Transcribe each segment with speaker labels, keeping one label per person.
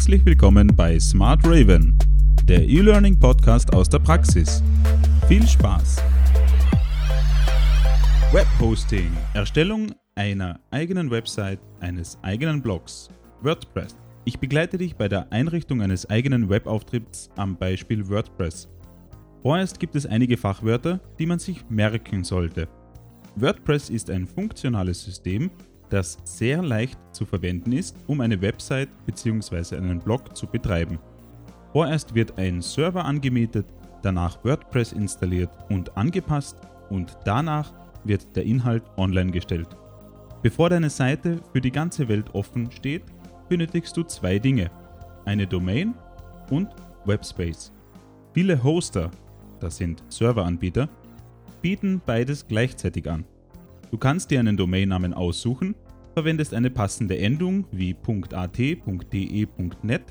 Speaker 1: Herzlich willkommen bei Smart Raven, der E-Learning Podcast aus der Praxis. Viel Spaß! Webhosting, Erstellung einer eigenen Website, eines eigenen Blogs, WordPress. Ich begleite dich bei der Einrichtung eines eigenen Webauftritts am Beispiel WordPress. Vorerst gibt es einige Fachwörter, die man sich merken sollte. WordPress ist ein funktionales System, das sehr leicht zu verwenden ist, um eine Website bzw. einen Blog zu betreiben. Vorerst wird ein Server angemietet, danach WordPress installiert und angepasst und danach wird der Inhalt online gestellt. Bevor deine Seite für die ganze Welt offen steht, benötigst du zwei Dinge, eine Domain und Webspace. Viele Hoster, das sind Serveranbieter, bieten beides gleichzeitig an. Du kannst dir einen Domainnamen aussuchen, verwendest eine passende Endung wie .at, .de, .net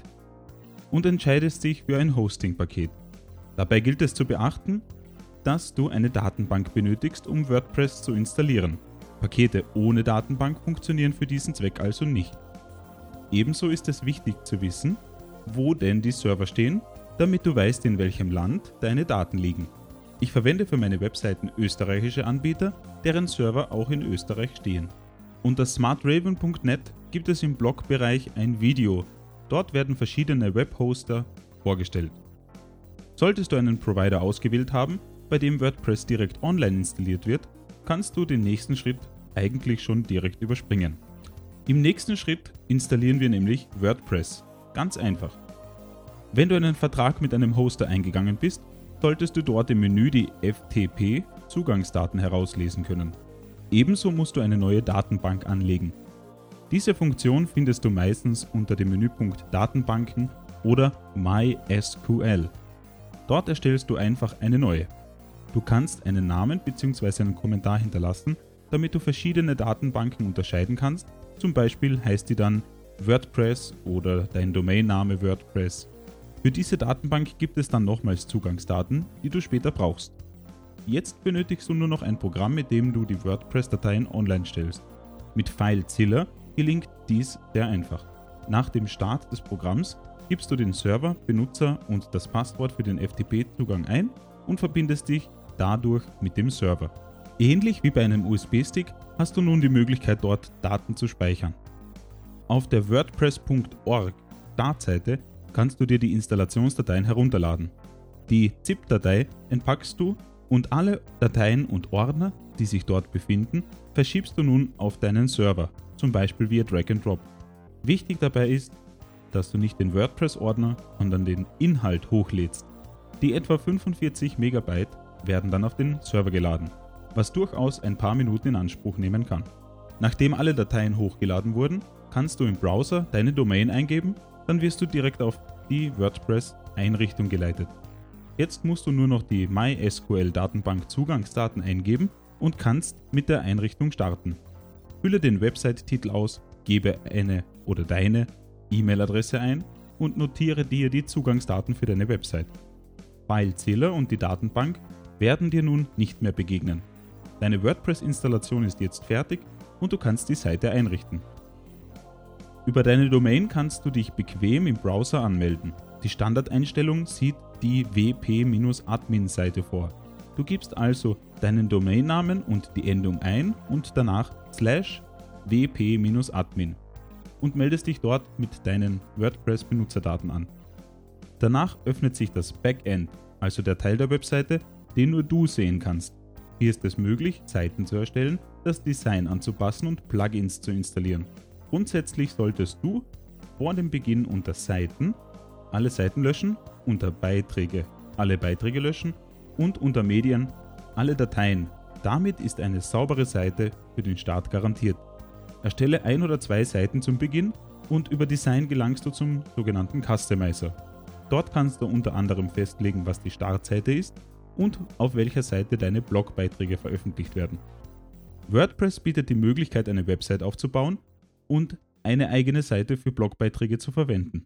Speaker 1: und entscheidest dich für ein Hosting-Paket. Dabei gilt es zu beachten, dass du eine Datenbank benötigst, um WordPress zu installieren. Pakete ohne Datenbank funktionieren für diesen Zweck also nicht. Ebenso ist es wichtig zu wissen, wo denn die Server stehen, damit du weißt, in welchem Land deine Daten liegen. Ich verwende für meine Webseiten österreichische Anbieter, deren Server auch in Österreich stehen. Unter smartraven.net gibt es im Blogbereich ein Video. Dort werden verschiedene Webhoster vorgestellt. Solltest du einen Provider ausgewählt haben, bei dem WordPress direkt online installiert wird, kannst du den nächsten Schritt eigentlich schon direkt überspringen. Im nächsten Schritt installieren wir nämlich WordPress. Ganz einfach. Wenn du einen Vertrag mit einem Hoster eingegangen bist, solltest du dort im Menü die FTP-Zugangsdaten herauslesen können. Ebenso musst du eine neue Datenbank anlegen. Diese Funktion findest du meistens unter dem Menüpunkt Datenbanken oder MySQL. Dort erstellst du einfach eine neue. Du kannst einen Namen bzw. einen Kommentar hinterlassen, damit du verschiedene Datenbanken unterscheiden kannst. Zum Beispiel heißt die dann WordPress oder dein Domainname WordPress für diese Datenbank gibt es dann nochmals Zugangsdaten, die du später brauchst. Jetzt benötigst du nur noch ein Programm, mit dem du die WordPress-Dateien online stellst. Mit FileZilla gelingt dies sehr einfach. Nach dem Start des Programms gibst du den Server, Benutzer und das Passwort für den FTP-Zugang ein und verbindest dich dadurch mit dem Server. Ähnlich wie bei einem USB-Stick hast du nun die Möglichkeit dort Daten zu speichern. Auf der WordPress.org Startseite kannst du dir die Installationsdateien herunterladen. Die ZIP-Datei entpackst du und alle Dateien und Ordner, die sich dort befinden, verschiebst du nun auf deinen Server, zum Beispiel via Drag and Drop. Wichtig dabei ist, dass du nicht den WordPress-Ordner, sondern den Inhalt hochlädst. Die etwa 45 MB werden dann auf den Server geladen, was durchaus ein paar Minuten in Anspruch nehmen kann. Nachdem alle Dateien hochgeladen wurden, kannst du im Browser deine Domain eingeben dann wirst du direkt auf die WordPress-Einrichtung geleitet. Jetzt musst du nur noch die MySQL-Datenbank Zugangsdaten eingeben und kannst mit der Einrichtung starten. Fülle den Website-Titel aus, gebe eine oder deine E-Mail-Adresse ein und notiere dir die Zugangsdaten für deine Website. FileZähler und die Datenbank werden dir nun nicht mehr begegnen. Deine WordPress-Installation ist jetzt fertig und du kannst die Seite einrichten. Über deine Domain kannst du dich bequem im Browser anmelden. Die Standardeinstellung sieht die wp-admin-Seite vor. Du gibst also deinen Domainnamen und die Endung ein und danach slash wp-admin und meldest dich dort mit deinen WordPress-Benutzerdaten an. Danach öffnet sich das Backend, also der Teil der Webseite, den nur du sehen kannst. Hier ist es möglich, Seiten zu erstellen, das Design anzupassen und Plugins zu installieren. Grundsätzlich solltest du vor dem Beginn unter Seiten alle Seiten löschen, unter Beiträge alle Beiträge löschen und unter Medien alle Dateien. Damit ist eine saubere Seite für den Start garantiert. Erstelle ein oder zwei Seiten zum Beginn und über Design gelangst du zum sogenannten Customizer. Dort kannst du unter anderem festlegen, was die Startseite ist und auf welcher Seite deine Blogbeiträge veröffentlicht werden. WordPress bietet die Möglichkeit, eine Website aufzubauen und eine eigene Seite für Blogbeiträge zu verwenden.